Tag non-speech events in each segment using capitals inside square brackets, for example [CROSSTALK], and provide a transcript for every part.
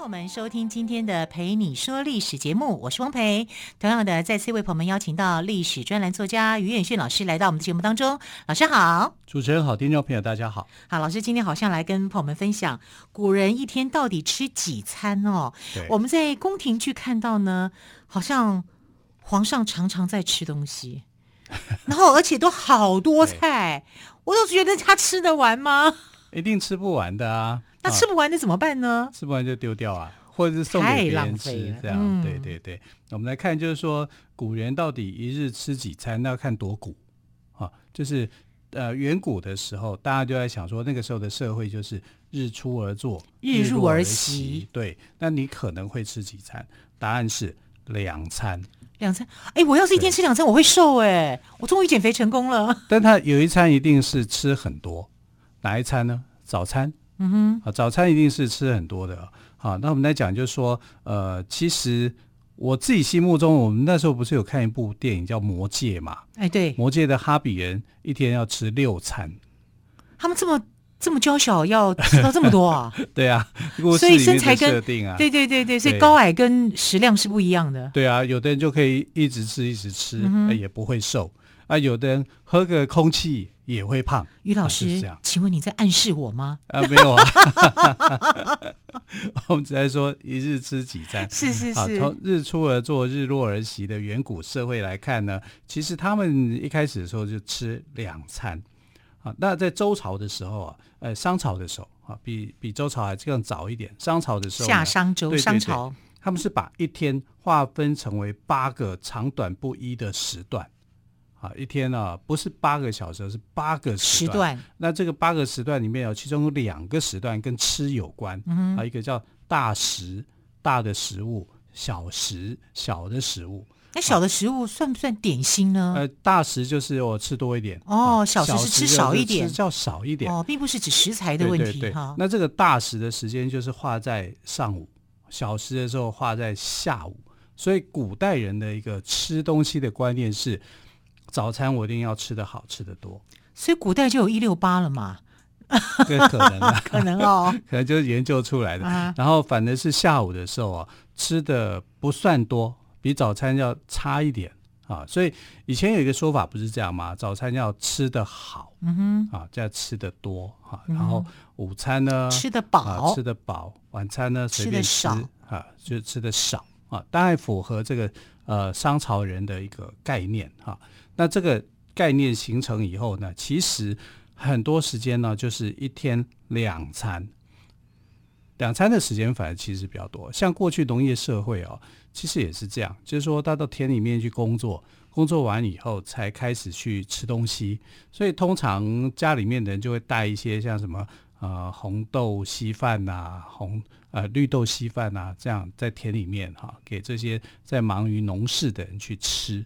朋友们，收听今天的《陪你说历史》节目，我是汪培。同样的，再次为朋友们邀请到历史专栏作家于远逊老师来到我们的节目当中。老师好，主持人好，听众朋友大家好。好，老师今天好像来跟朋友们分享古人一天到底吃几餐哦。我们在宫廷剧看到呢，好像皇上常常在吃东西，[LAUGHS] 然后而且都好多菜，我都觉得他吃得完吗？一定吃不完的啊。那吃不完的怎么办呢？吃不完就丢掉啊，或者是送给别人吃，这样。嗯、对对对。我们来看，就是说古人到底一日吃几餐？那要看多古啊。就是呃，远古的时候，大家就在想说，那个时候的社会就是日出而作，日入而息。对。那你可能会吃几餐？答案是两餐。两餐？哎，我要是一天吃两餐，我会瘦哎！我终于减肥成功了。但他有一餐一定是吃很多，哪一餐呢？早餐。嗯哼，啊，早餐一定是吃很多的。好，那我们来讲，就是说，呃，其实我自己心目中，我们那时候不是有看一部电影叫《魔戒》嘛？哎，对，《魔戒》的哈比人一天要吃六餐，他们这么这么娇小，要吃到这么多啊？[LAUGHS] 对啊，所以身材跟设定啊，对对对对，所以高矮跟食量是不一样的。对啊，有的人就可以一直吃一直吃，嗯，也不会瘦。啊，有的人喝个空气也会胖。于老师，啊、请问你在暗示我吗？啊，没有啊，[LAUGHS] 我们只在说一日吃几餐。是是是。啊，从日出而作，日落而息的远古社会来看呢，其实他们一开始的时候就吃两餐。啊，那在周朝的时候啊，呃，商朝的时候啊，比比周朝还更早一点。商朝的时候，夏商周，对对对，商朝，他们是把一天划分成为八个长短不一的时段。啊，一天呢、啊、不是八个小时，是八个时段。那这个八个时段里面有其中有两个时段跟吃有关。嗯。啊，一个叫大食，大的食物；小食，小的食物。那小的食物算不算点心呢？呃，大食就是我吃多一点。哦，小食是吃少一点，吃较少一点。哦，并不是指食材的问题。哈。那这个大食的时间就是画在上午，小食的时候画在下午。所以古代人的一个吃东西的观念是。早餐我一定要吃的好，吃的多，所以古代就有一六八了嘛？这可能啊，[LAUGHS] 可能哦，[LAUGHS] 可能就是研究出来的。啊、然后反正是下午的时候啊，吃的不算多，比早餐要差一点啊。所以以前有一个说法不是这样吗？早餐要吃的好，嗯哼，啊，再吃的多啊。然后午餐呢，吃的饱、啊，吃的饱。晚餐呢，随便吃，啊，就吃的少啊，当然符合这个呃商朝人的一个概念哈。啊那这个概念形成以后呢，其实很多时间呢，就是一天两餐，两餐的时间反而其实比较多。像过去农业社会哦，其实也是这样，就是说他到田里面去工作，工作完以后才开始去吃东西，所以通常家里面的人就会带一些像什么呃红豆稀饭呐，红呃绿豆稀饭呐，这样在田里面哈，给这些在忙于农事的人去吃。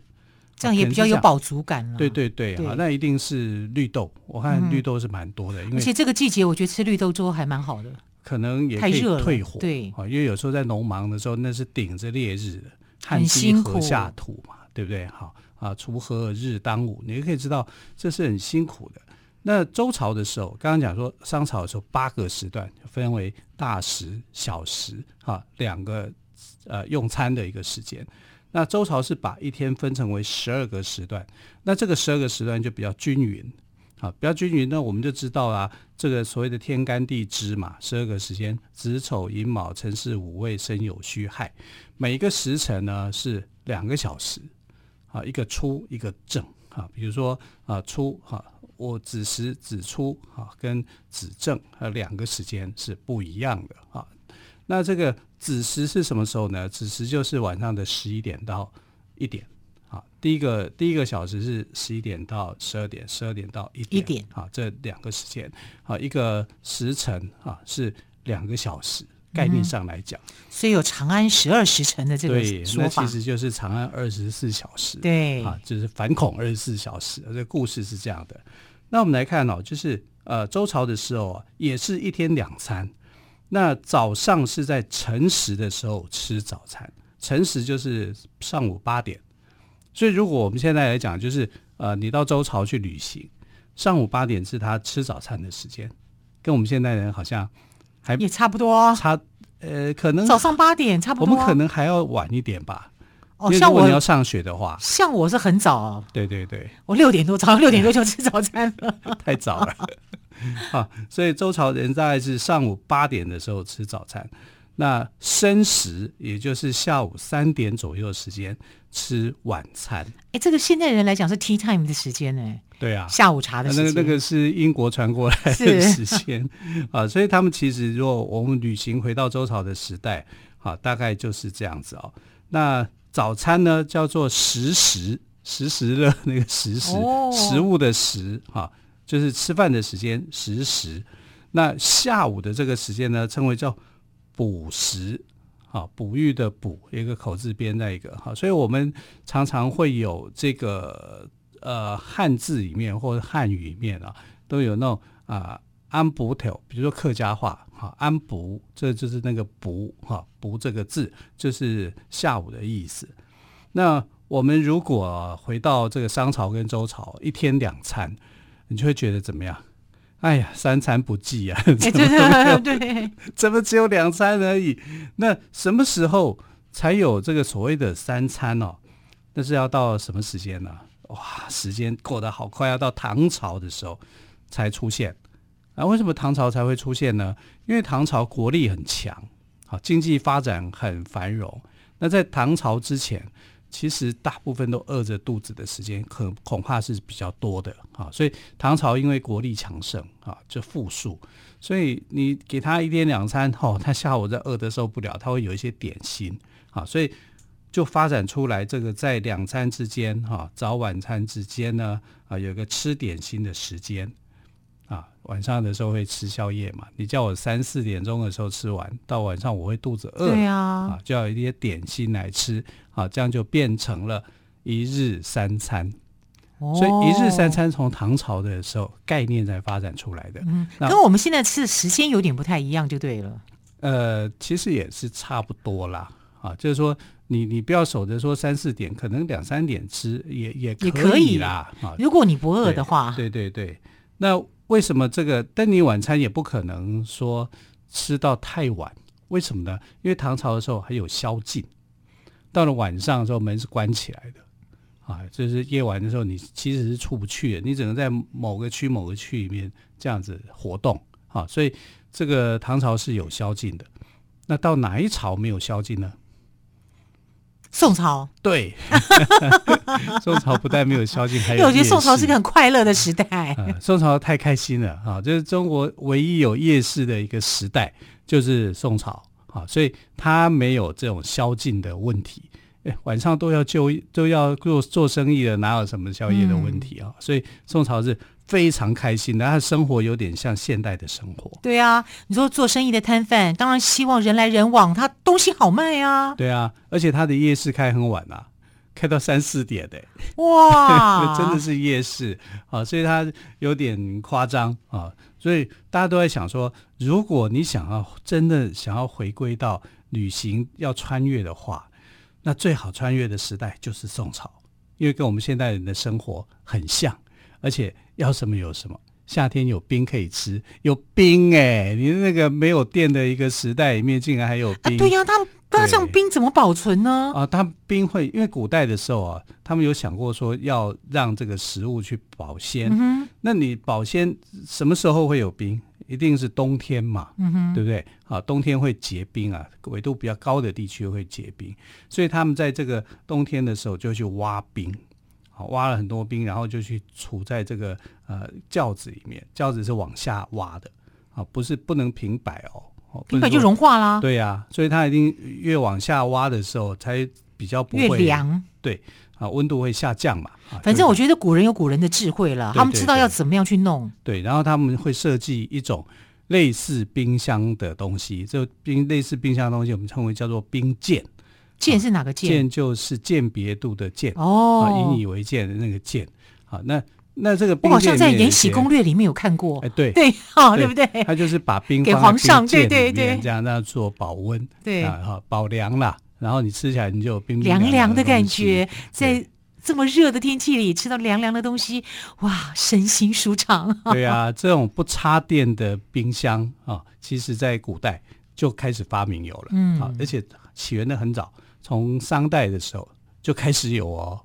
这样也比较有饱足感了。对对对，对啊，那一定是绿豆。我看绿豆是蛮多的，嗯、因为而且这个季节我觉得吃绿豆粥还蛮好的。可能也可以退火，对啊，因为有时候在农忙的时候，那是顶着烈日的，汗滴禾下土嘛，对不对？好啊，锄禾日当午，你也可以知道这是很辛苦的。那周朝的时候，刚刚讲说商朝的时候，八个时段分为大食、小食，哈，两个呃用餐的一个时间。那周朝是把一天分成为十二个时段，那这个十二个时段就比较均匀，好，比较均匀呢，我们就知道啦，这个所谓的天干地支嘛，十二个时间，子丑寅卯辰巳午未申酉戌亥，每一个时辰呢是两个小时，啊，一个初一个正，啊，比如说啊初哈，我子时子初啊跟子正啊两个时间是不一样的啊。那这个子时是什么时候呢？子时就是晚上的十一点到一点，啊，第一个第一个小时是十一点到十二点，十二点到一点，一点，啊，这两个时间，啊，一个时辰啊是两个小时，概念上来讲，所以有长安十二时辰的这个说法，那其实就是长安二十四小时。对啊，就是反恐二十四小时。这个故事是这样的。那我们来看哦，就是呃，周朝的时候啊，也是一天两餐。那早上是在晨时的时候吃早餐，晨时就是上午八点。所以如果我们现在来讲，就是呃，你到周朝去旅行，上午八点是他吃早餐的时间，跟我们现代人好像。还也差不多，差呃，可能早上八点差不多，我们可能还要晚一点吧。哦，像我你要上学的话，像我是很早，哦，对对对，我六点多，早上六点多就吃早餐了，[LAUGHS] 太早了。[LAUGHS] 啊，所以周朝人大概是上午八点的时候吃早餐，那申时也就是下午三点左右的时间吃晚餐。哎，这个现代人来讲是 tea time 的时间呢。对啊，下午茶的时间，那个那个是英国传过来的时间啊，所以他们其实如果我们旅行回到周朝的时代，啊，大概就是这样子哦。那早餐呢叫做食时，食时的那个食时，哦、食物的食，哈，就是吃饭的时间，食时。那下午的这个时间呢，称为叫哺时，啊，哺育的哺，一个口字边那一个哈，所以我们常常会有这个。呃，汉字里面或者汉语里面啊，都有那种啊安补头，比如说客家话哈，安补，这就是那个补哈，补这个字就是下午的意思。那我们如果回到这个商朝跟周朝，一天两餐，你就会觉得怎么样？哎呀，三餐不济啊，[LAUGHS] 怎么对，[LAUGHS] 怎么只有两餐而已？那什么时候才有这个所谓的三餐哦？那是要到什么时间呢？哇，时间过得好快，要到唐朝的时候才出现。啊，为什么唐朝才会出现呢？因为唐朝国力很强，好，经济发展很繁荣。那在唐朝之前，其实大部分都饿着肚子的时间，可恐怕是比较多的啊。所以唐朝因为国力强盛啊，就富庶，所以你给他一天两餐，哦，他下午在饿得受不了，他会有一些点心啊，所以。就发展出来这个在两餐之间，哈，早晚餐之间呢，啊，有个吃点心的时间，啊，晚上的时候会吃宵夜嘛。你叫我三四点钟的时候吃完，到晚上我会肚子饿，对啊，啊，就要一些点心来吃，啊，这样就变成了一日三餐。哦，所以一日三餐从唐朝的时候概念才发展出来的，嗯，跟我们现在吃的时间有点不太一样，就对了。呃，其实也是差不多啦，啊，就是说。你你不要守着说三四点，可能两三点吃也也可以啦。啊，如果你不饿的话，对对对。那为什么这个？但你晚餐也不可能说吃到太晚，为什么呢？因为唐朝的时候还有宵禁，到了晚上的时候门是关起来的啊，就是夜晚的时候你其实是出不去的，你只能在某个区某个区里面这样子活动啊。所以这个唐朝是有宵禁的。那到哪一朝没有宵禁呢？宋朝对，[LAUGHS] 宋朝不但没有宵禁，还有。因为我觉得宋朝是个很快乐的时代。嗯、[LAUGHS] 宋朝太开心了啊！就是中国唯一有夜市的一个时代，就是宋朝啊，所以他没有这种宵禁的问题。哎，晚上都要就都要做做生意的，哪有什么宵夜的问题啊？嗯、所以宋朝是。非常开心的，他的生活有点像现代的生活。对啊，你说做生意的摊贩，当然希望人来人往，他东西好卖啊。对啊，而且他的夜市开很晚啊，开到三四点的。哇，[LAUGHS] 真的是夜市啊，所以他有点夸张啊。所以大家都在想说，如果你想要真的想要回归到旅行要穿越的话，那最好穿越的时代就是宋朝，因为跟我们现代人的生活很像。而且要什么有什么，夏天有冰可以吃，有冰哎、欸！你那个没有电的一个时代里面，竟然还有冰。啊、对呀、啊，他们那这样冰怎么保存呢？啊，他冰会，因为古代的时候啊，他们有想过说要让这个食物去保鲜。嗯、那你保鲜什么时候会有冰？一定是冬天嘛，嗯、对不对？啊，冬天会结冰啊，纬度比较高的地区会结冰，所以他们在这个冬天的时候就去挖冰。挖了很多冰，然后就去储在这个呃轿子里面。轿子是往下挖的啊，不是不能平摆哦，平摆就融化啦。对呀、啊，所以它一定越往下挖的时候，才比较不会越凉。对啊，温度会下降嘛。反正我觉得古人有古人的智慧了，对对对，他们知道要怎么样去弄。对，然后他们会设计一种类似冰箱的东西，这冰类似冰箱的东西，我们称为叫做冰鉴。鉴是哪个鉴？鉴就是鉴别度的鉴哦，引以为鉴的那个鉴。好，那那这个我好像在《延禧攻略》里面有看过。哎，对 [LAUGHS] 对，哦，对不对？他就是把冰给皇上，对对对，这样那做保温，对啊，好保凉啦。然后你吃起来你就有冰凉凉的感觉，在。这么热的天气里吃到凉凉的东西，哇，身心舒畅。对啊，[LAUGHS] 这种不插电的冰箱啊，其实在古代就开始发明有了，嗯，啊，而且起源的很早，从商代的时候就开始有哦，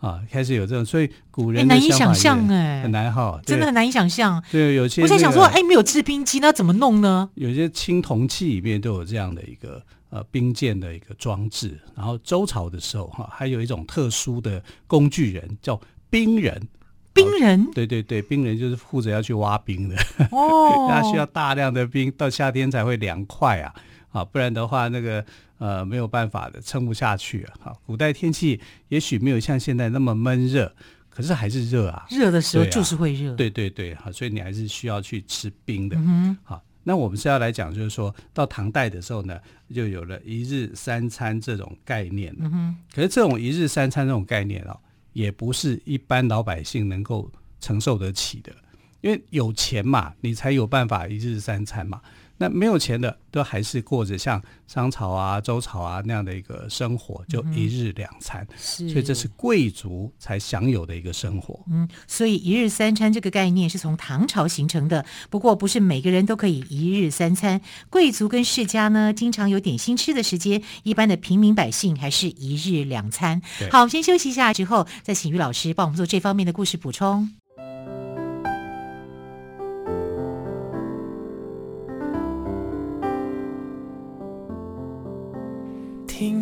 啊，开始有这种，所以古人难以想象哎，很难哈，真的很难以想象。对，有些我在想说，哎，没有制冰机，那怎么弄呢？有些青铜器里面都有这样的一个。呃，冰鉴的一个装置，然后周朝的时候哈，还有一种特殊的工具人叫冰人。冰人，对对对，冰人就是负责要去挖冰的。哦，[LAUGHS] 他需要大量的冰，到夏天才会凉快啊，啊，不然的话那个呃没有办法的，撑不下去啊。好，古代天气也许没有像现在那么闷热，可是还是热啊。热的时候就是会热。对对对，哈，所以你还是需要去吃冰的。嗯，好。那我们是要来讲，就是说到唐代的时候呢，就有了一日三餐这种概念。嗯哼。可是这种一日三餐这种概念哦，也不是一般老百姓能够承受得起的，因为有钱嘛，你才有办法一日三餐嘛。那没有钱的，都还是过着像商朝啊、周朝啊那样的一个生活，就一日两餐。是，所以这是贵族才享有的一个生活。嗯，所以一日三餐这个概念是从唐朝形成的。不过，不是每个人都可以一日三餐。贵族跟世家呢，经常有点心吃的时间。一般的平民百姓还是一日两餐。好，先休息一下，之后再请于老师帮我们做这方面的故事补充。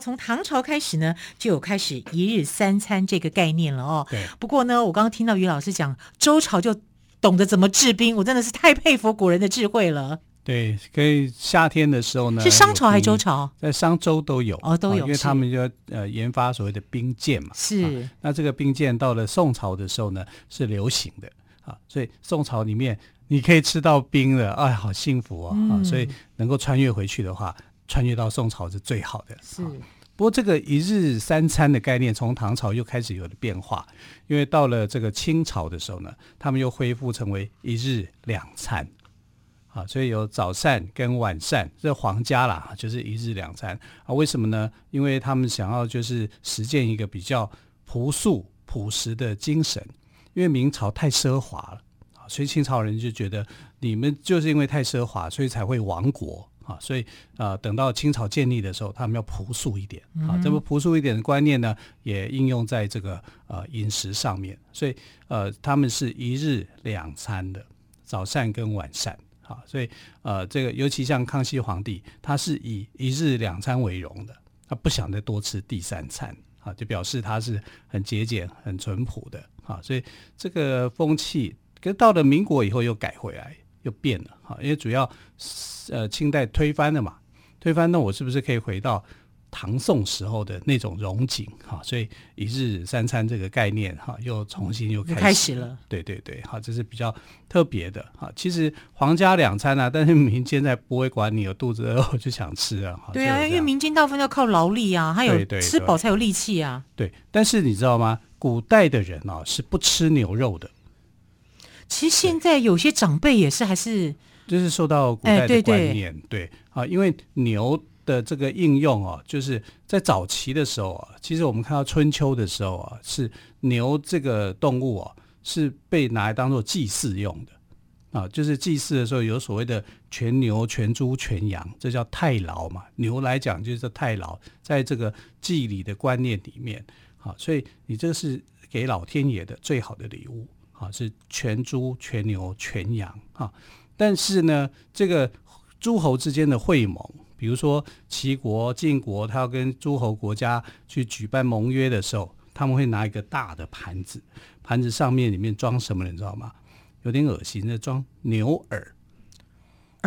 从唐朝开始呢，就有开始一日三餐这个概念了哦。对。不过呢，我刚刚听到于老师讲周朝就懂得怎么制冰，我真的是太佩服古人的智慧了。对，可以夏天的时候呢，是商朝还是周朝？在商周都有哦，都有，因为他们就呃研发所谓的冰剑嘛。是。啊，那这个冰剑到了宋朝的时候呢，是流行的啊，所以宋朝里面你可以吃到冰了，哎，好幸福哦。嗯。啊，所以能够穿越回去的话。穿越到宋朝是最好的。是，不过这个一日三餐的概念从唐朝又开始有了变化，因为到了这个清朝的时候呢，他们又恢复成为一日两餐，啊，所以有早膳跟晚膳，这皇家啦，就是一日两餐啊。为什么呢？因为他们想要就是实践一个比较朴素朴实的精神，因为明朝太奢华了啊，所以清朝人就觉得你们就是因为太奢华，所以才会亡国。啊，所以呃，等到清朝建立的时候，他们要朴素一点啊。这么朴素一点的观念呢，也应用在这个呃饮食上面。所以呃，他们是一日两餐的，早膳跟晚膳。啊，所以呃，这个尤其像康熙皇帝，他是以一日两餐为荣的，他不想再多吃第三餐啊，就表示他是很节俭、很淳朴的啊。所以这个风气，可到了民国以后又改回来。又变了哈，因为主要呃清代推翻了嘛，推翻那我是不是可以回到唐宋时候的那种荣景哈？所以一日三餐这个概念哈，又重新又开始，开始了。对对对，好，这是比较特别的哈。其实皇家两餐啊，但是民间在不会管你有肚子饿我就想吃啊。对啊，因为民间大部分要靠劳力啊，还有吃饱才有力气啊。对，对，但是你知道吗？古代的人啊是不吃牛肉的。其实现在有些长辈也是还是，就是受到古代的观念，对。啊，因为牛的这个应用哦，就是在早期的时候啊，其实我们看到春秋的时候啊，是牛这个动物啊，是被拿来当做祭祀用的。啊，就是祭祀的时候有所谓的全牛、全猪、全羊，这叫太牢嘛。牛来讲就是太牢，在这个祭礼的观念里面，啊，所以你这是给老天爷的最好的礼物，啊，是全猪、全牛、全羊，啊。但是呢，这个诸侯之间的会盟，比如说齐国、晋国，他要跟诸侯国家去举办盟约的时候，他们会拿一个大的盘子，盘子上面里面装什么，你知道吗？有点恶心，那装牛耳，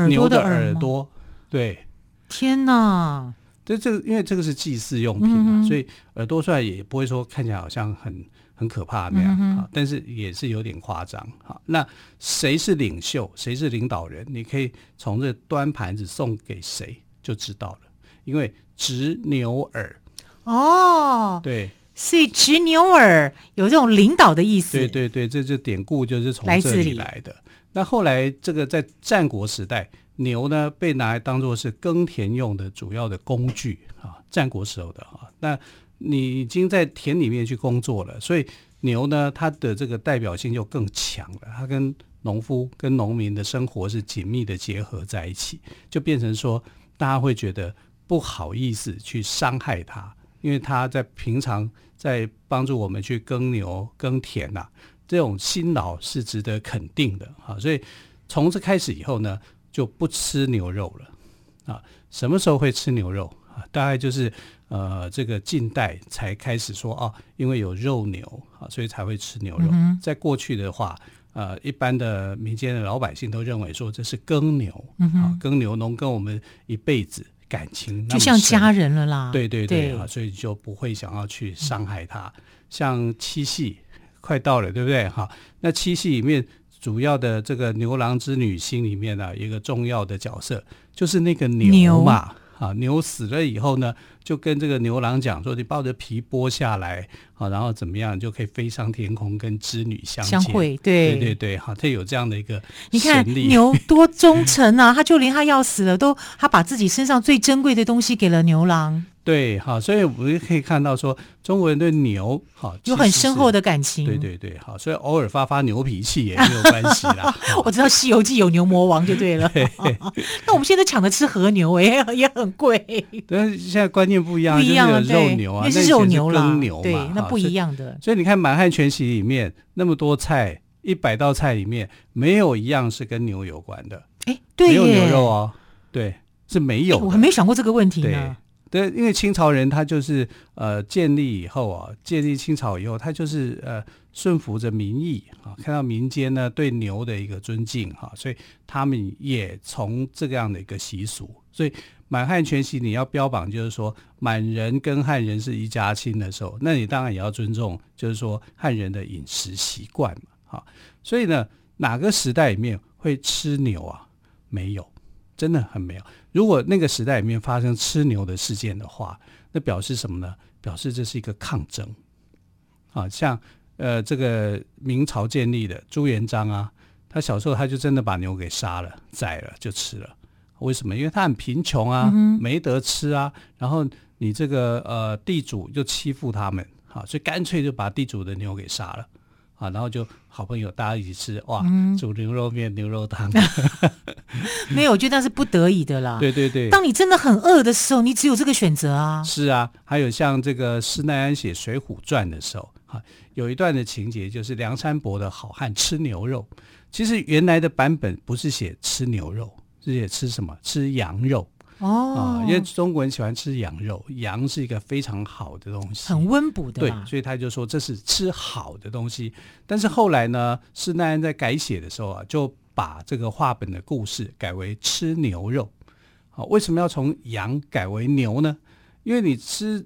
牛的耳朵，对，天哪！这这个，因为这个是祭祀用品嘛，嗯、所以耳朵出来也不会说看起来好像很很可怕那样，嗯、但是也是有点夸张。好，那谁是领袖，谁是领导人？你可以从这端盘子送给谁就知道了，因为执牛耳。哦，对。所以执牛耳有这种领导的意思。对对对，这这典故就是从这里来的。那后来这个在战国时代，牛呢被拿来当做是耕田用的主要的工具啊。战国时候的啊，那你已经在田里面去工作了，所以牛呢它的这个代表性就更强了。它跟农夫、跟农民的生活是紧密的结合在一起，就变成说大家会觉得不好意思去伤害它。因为它在平常在帮助我们去耕牛耕田呐、啊，这种辛劳是值得肯定的啊。所以从这开始以后呢，就不吃牛肉了啊。什么时候会吃牛肉？大概就是呃这个近代才开始说哦、啊，因为有肉牛啊，所以才会吃牛肉。嗯、在过去的话，呃，一般的民间的老百姓都认为说这是耕牛、嗯、啊，耕牛农跟我们一辈子。感情就像家人了啦，对对对啊，所以就不会想要去伤害他。嗯、像七夕快到了，对不对？哈，那七夕里面主要的这个牛郎织女星里面呢、啊，一个重要的角色就是那个牛嘛。牛啊，牛死了以后呢，就跟这个牛郎讲说：“你把我的皮剥下来，好，然后怎么样就可以飞上天空，跟织女相见。”相会，对对对对，好，他有这样的一个你看牛 [LAUGHS] 多忠诚啊，他就连他要死了都，他把自己身上最珍贵的东西给了牛郎。对，好，所以我们可以看到说，中国人对牛好有很深厚的感情。对对对，好，所以偶尔发发牛脾气也没有关系啦。[LAUGHS] 我知道《西游记》有牛魔王就对了。对那我们现在抢着吃和牛，哎，也很贵。但是现在观念不一样，不一样，就是肉牛啊，那是肉牛了，对，那不一样的。所以，所以你看《满汉全席》里面那么多菜，一百道菜里面没有一样是跟牛有关的。哎，对，没有牛肉哦，对，是没有。我还没想过这个问题呢。对，因为清朝人他就是呃建立以后啊，建立清朝以后，他就是呃顺服着民意啊，看到民间呢对牛的一个尊敬哈，所以他们也从这个样的一个习俗，所以满汉全席你要标榜就是说满人跟汉人是一家亲的时候，那你当然也要尊重，就是说汉人的饮食习惯嘛，哈，所以呢哪个时代里面会吃牛啊？没有。真的很没有。如果那个时代里面发生吃牛的事件的话，那表示什么呢？表示这是一个抗争啊。像呃，这个明朝建立的朱元璋啊，他小时候他就真的把牛给杀了，宰了就吃了。为什么？因为他很贫穷啊，没得吃啊。然后你这个呃地主就欺负他们啊，所以干脆就把地主的牛给杀了。啊，然后就好朋友大家一起吃，哇，嗯、煮牛肉面、牛肉汤。[LAUGHS] 没有，我觉得那是不得已的啦。对对对，当你真的很饿的时候，你只有这个选择啊。是啊，还有像这个施耐庵写《水浒传》的时候，哈，有一段的情节就是梁山伯的好汉吃牛肉。其实原来的版本不是写吃牛肉，是写吃什么？吃羊肉。哦，因为中国人喜欢吃羊肉，羊是一个非常好的东西，很温补的。对，所以他就说这是吃好的东西。但是后来呢，施耐庵在改写的时候啊，就把这个话本的故事改为吃牛肉。好，为什么要从羊改为牛呢？因为你吃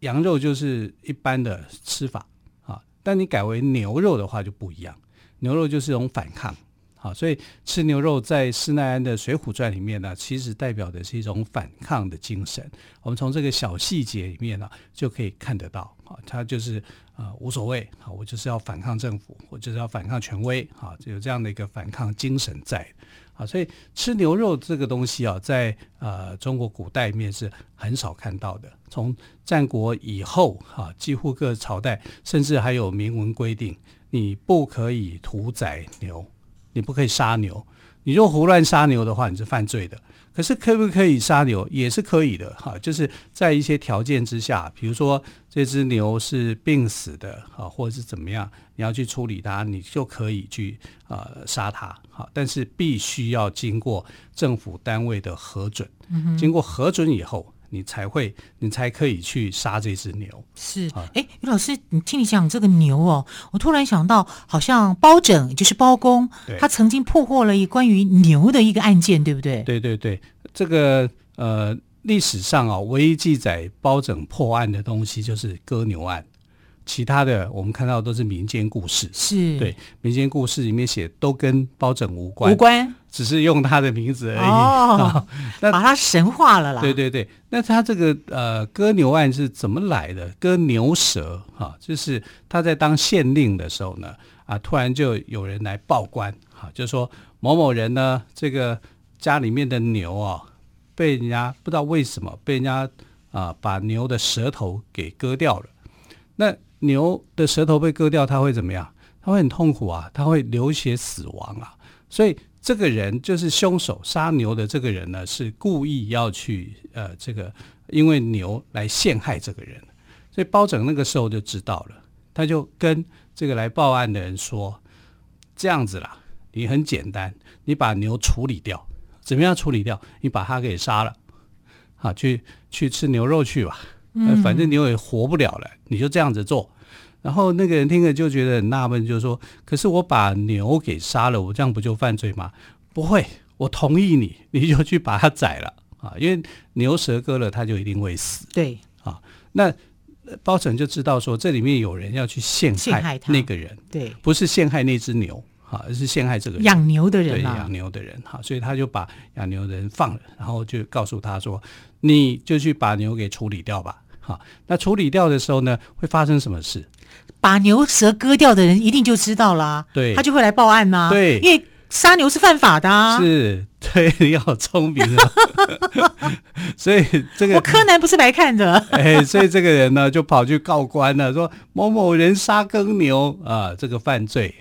羊肉就是一般的吃法啊，但你改为牛肉的话就不一样，牛肉就是一种反抗。好，所以吃牛肉在施耐庵的《水浒传》里面呢，其实代表的是一种反抗的精神。我们从这个小细节里面呢，就可以看得到，啊，他就是啊无所谓，啊，我就是要反抗政府，我就是要反抗权威，啊，有这样的一个反抗精神在，啊，所以吃牛肉这个东西啊，在呃中国古代里面是很少看到的。从战国以后，啊，几乎各朝代甚至还有明文规定，你不可以屠宰牛。你不可以杀牛。你如果胡乱杀牛的话，你是犯罪的。可是可不可以杀牛，也是可以的哈，就是在一些条件之下，比如说这只牛是病死的哈，或者是怎么样，你要去处理它，你就可以去呃杀它哈，但是必须要经过政府单位的核准，经过核准以后。你才会，你才可以去杀这只牛。是，哎，于老师，你听你讲这个牛哦，我突然想到，好像包拯就是包公，他曾经破获了一关于牛的一个案件，对不对？对对对，这个呃，历史上啊，唯一记载包拯破案的东西就是割牛案。其他的我们看到都是民间故事，是。对民间故事里面写都跟包拯无关，无关，只是用他的名字而已。哦，[LAUGHS] 那把他神化了啦。对对对，那他这个呃割牛案是怎么来的？割牛舌哈、啊，就是他在当县令的时候呢，啊，突然就有人来报官，哈、啊，就说某某人呢，这个家里面的牛啊，被人家不知道为什么被人家啊把牛的舌头给割掉了，那。牛的舌头被割掉，他会怎么样？他会很痛苦啊，他会流血死亡啊。所以这个人就是凶手，杀牛的这个人呢，是故意要去呃，这个因为牛来陷害这个人。所以包拯那个时候就知道了，他就跟这个来报案的人说：“这样子啦，你很简单，你把牛处理掉，怎么样处理掉？你把他给杀了，好，去去吃牛肉去吧。”嗯，反正牛也活不了了，你就这样子做。然后那个人听了就觉得很纳闷，就说：“可是我把牛给杀了，我这样不就犯罪吗？”不会，我同意你，[LAUGHS] 你就去把它宰了啊，因为牛舌割了，它就一定会死。对啊，那包拯就知道说这里面有人要去陷害那个人，对，不是陷害那只牛。啊，而是陷害这个人养牛的人啊，养牛的人哈，所以他就把养牛的人放了，然后就告诉他说：“你就去把牛给处理掉吧。”哈，那处理掉的时候呢，会发生什么事？把牛舌割掉的人一定就知道啦，对，他就会来报案呐，对，因为杀牛是犯法的啊，是，对，你好聪明啊，[LAUGHS] 所以这个我柯南不是白看的，[LAUGHS] 哎，所以这个人呢就跑去告官了，说某某人杀耕牛啊，这个犯罪。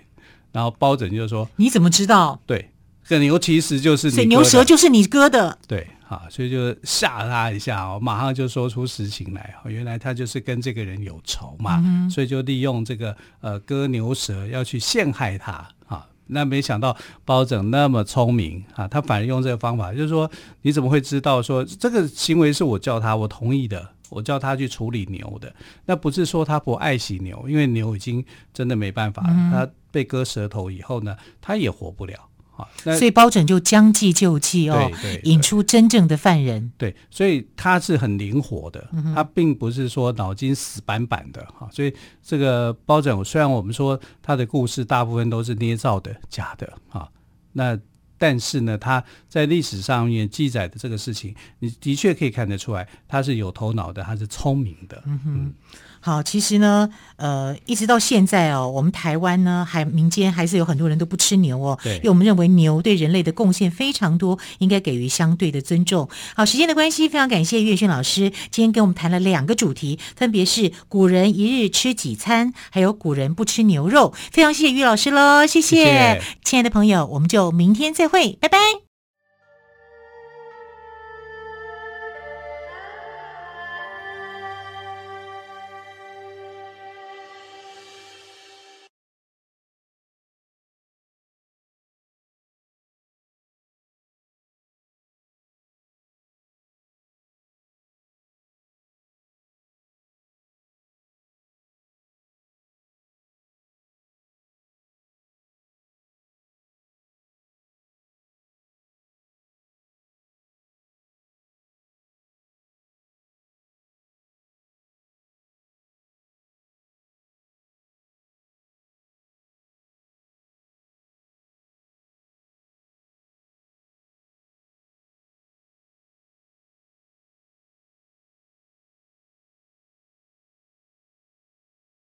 然后包拯就说：“你怎么知道？对，这牛其实就是你割的，牛舌就是你割的。对，好，所以就吓他一下哦，马上就说出实情来。原来他就是跟这个人有仇嘛，嗯、所以就利用这个呃割牛舌要去陷害他。啊，那没想到包拯那么聪明啊，他反而用这个方法，就是说你怎么会知道说这个行为是我叫他，我同意的。”我叫他去处理牛的，那不是说他不爱惜牛，因为牛已经真的没办法了。嗯、他被割舌头以后呢，他也活不了啊。所以包拯就将计就计哦，引出真正的犯人。对，所以他是很灵活的，他并不是说脑筋死板板的哈。所以这个包拯，虽然我们说他的故事大部分都是捏造的、假的啊，那。但是呢，他在历史上面记载的这个事情，你的确可以看得出来，他是有头脑的，他是聪明的。嗯哼，好，其实呢，呃，一直到现在哦，我们台湾呢，还民间还是有很多人都不吃牛哦，因为我们认为牛对人类的贡献非常多，应该给予相对的尊重。好，时间的关系，非常感谢岳勋老师今天跟我们谈了两个主题，分别是古人一日吃几餐，还有古人不吃牛肉。非常谢谢岳老师喽，谢谢，亲爱的朋友，我们就明天再会。会，拜拜。